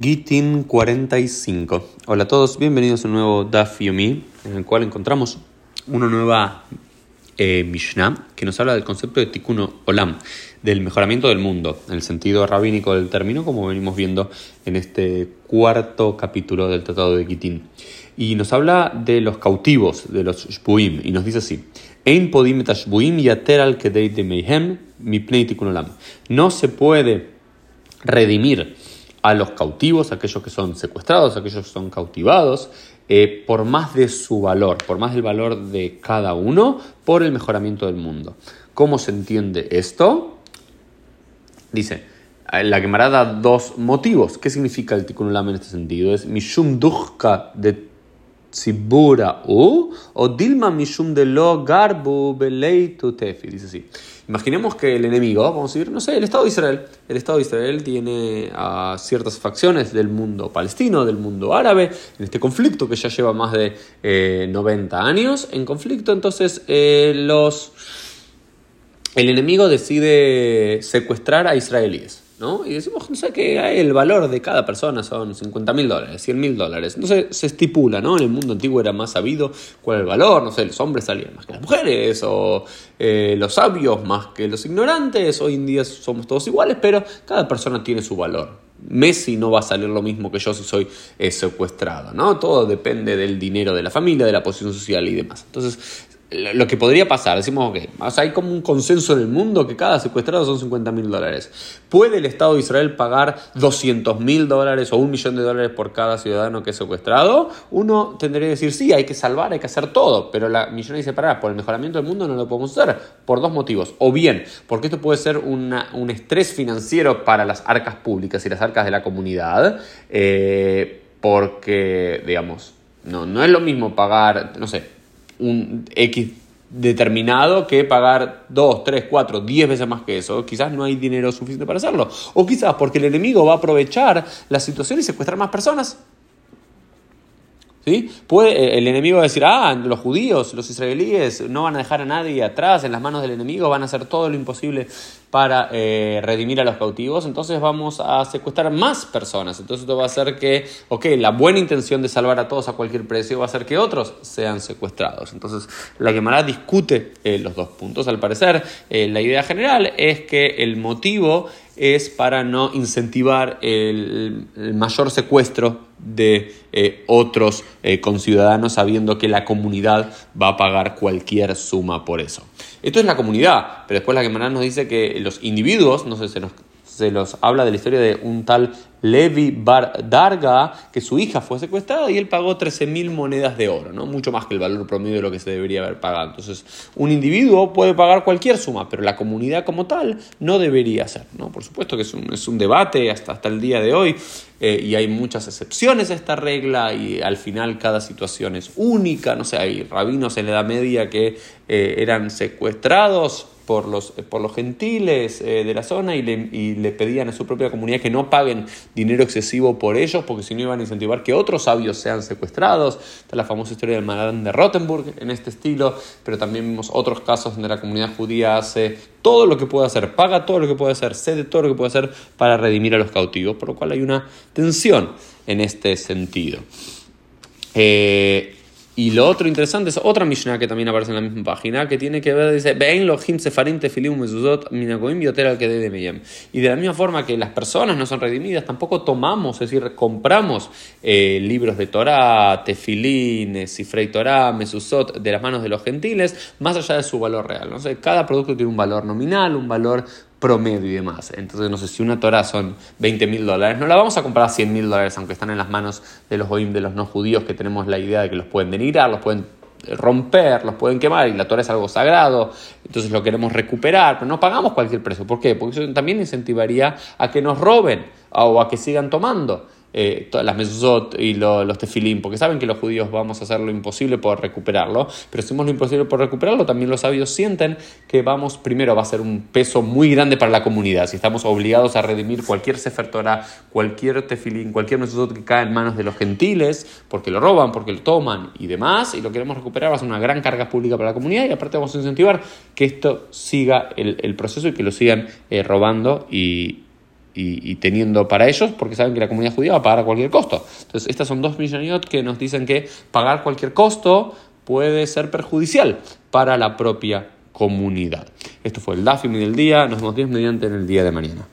Gitin 45. Hola a todos, bienvenidos a un nuevo Daf Yomi, en el cual encontramos una nueva eh, Mishnah que nos habla del concepto de Tikkun Olam, del mejoramiento del mundo, en el sentido rabínico del término, como venimos viendo en este cuarto capítulo del Tratado de Gitin. Y nos habla de los cautivos, de los Shbuim, y nos dice así. No se puede redimir a los cautivos, aquellos que son secuestrados, aquellos que son cautivados, eh, por más de su valor, por más del valor de cada uno, por el mejoramiento del mundo. ¿Cómo se entiende esto? Dice, la Gemara da dos motivos. ¿Qué significa el tikkun en este sentido? Es mishum de tzibura u o dilma mishum de lo garbu tefi. Dice así. Imaginemos que el enemigo, vamos a decir, no sé, el Estado de Israel. El Estado de Israel tiene a ciertas facciones del mundo palestino, del mundo árabe, en este conflicto que ya lleva más de 90 eh, años en conflicto. Entonces, eh, los, el enemigo decide secuestrar a israelíes. ¿No? Y decimos, no sé, que el valor de cada persona son 50 mil dólares, 100 mil dólares. Entonces se estipula, ¿no? En el mundo antiguo era más sabido cuál es el valor, no sé, los hombres salían más que las mujeres, o eh, los sabios más que los ignorantes. Hoy en día somos todos iguales, pero cada persona tiene su valor. Messi no va a salir lo mismo que yo si soy eh, secuestrado, ¿no? Todo depende del dinero de la familia, de la posición social y demás. Entonces, lo que podría pasar, decimos, que hay como un consenso en el mundo que cada secuestrado son 50 mil dólares. ¿Puede el Estado de Israel pagar 200 mil dólares o un millón de dólares por cada ciudadano que es secuestrado? Uno tendría que decir, sí, hay que salvar, hay que hacer todo, pero la millón dice, para por el mejoramiento del mundo no lo podemos hacer, por dos motivos. O bien, porque esto puede ser un estrés financiero para las arcas públicas y las arcas de la comunidad, eh, porque, digamos, no, no es lo mismo pagar, no sé, un X determinado que pagar 2, 3, 4, 10 veces más que eso. Quizás no hay dinero suficiente para hacerlo. O quizás porque el enemigo va a aprovechar la situación y secuestrar más personas. ¿Sí? Puede eh, el enemigo decir, ah, los judíos, los israelíes no van a dejar a nadie atrás, en las manos del enemigo van a hacer todo lo imposible para eh, redimir a los cautivos, entonces vamos a secuestrar más personas. Entonces esto va a hacer que, ok, la buena intención de salvar a todos a cualquier precio va a hacer que otros sean secuestrados. Entonces la Gemara discute eh, los dos puntos. Al parecer, la idea general es que el motivo es para no incentivar el, mayor secuestro de eh, otros eh, conciudadanos sabiendo que la comunidad va a pagar cualquier suma por eso. Esto es la comunidad, pero después la Gemara nos dice que los individuos, no sé, se nos, se los habla de la historia de un tal Levi Bar Darga, que su hija fue secuestrada y él pagó 13.000 monedas de oro, ¿no? mucho más que el valor promedio de lo que se debería haber pagado. Entonces, un individuo puede pagar cualquier suma, pero la comunidad como tal no debería ser. ¿no? Por supuesto que es un, es un debate hasta, hasta el día de hoy eh, y hay muchas excepciones a esta regla y al final cada situación es única. No sé, hay rabinos en la Edad Media que eh, eran secuestrados por los, por los gentiles eh, de la zona y le, y le, pedían a su propia comunidad que no paguen dinero excesivo por ellos, porque si no iban a incentivar que otros sabios sean secuestrados. Está la famosa historia del Magadán de Rottenburg en este estilo, pero también vemos otros casos donde la comunidad judía hace todo lo que puede hacer, paga todo lo que puede hacer, cede todo lo que puede hacer para redimir a los cautivos, por lo cual hay una tensión en este sentido. Eh, y lo otro interesante es otra Mishnah que también aparece en la misma página, que tiene que ver, dice, Y de la misma forma que las personas no son redimidas, tampoco tomamos, es decir, compramos eh, libros de Torah, tefilín, Sifrei Torah, Mesuzot, de las manos de los gentiles, más allá de su valor real. ¿no? cada producto tiene un valor nominal, un valor promedio y demás. Entonces, no sé, si una Torah son 20 mil dólares, no la vamos a comprar a 100 mil dólares, aunque están en las manos de los de los no judíos, que tenemos la idea de que los pueden denigrar, los pueden romper, los pueden quemar, y la Torah es algo sagrado, entonces lo queremos recuperar, pero no pagamos cualquier precio. ¿Por qué? Porque eso también incentivaría a que nos roben o a que sigan tomando eh, todas las mesuzot y los tefilín, porque saben que los judíos vamos a hacer lo imposible por recuperarlo, pero si hacemos lo imposible por recuperarlo, también los sabios sienten que vamos, primero va a ser un peso muy grande para la comunidad, si estamos obligados a redimir cualquier Sefer Torah, cualquier tefilín, cualquier mesuzot que cae en manos de los gentiles, porque lo roban, porque lo toman y demás, y lo queremos recuperar, va a ser una gran carga pública para la comunidad y aparte vamos a incentivar que esto siga el, proceso y que lo sigan eh, robando y, y, teniendo para ellos, porque saben que la comunidad judía va a pagar a cualquier costo. Entonces, estas son dos millonarios que nos dicen que pagar cualquier costo puede ser perjudicial para la propia comunidad. Esto fue el Dafim del día. Nos vemos Dios mediante en el día de mañana.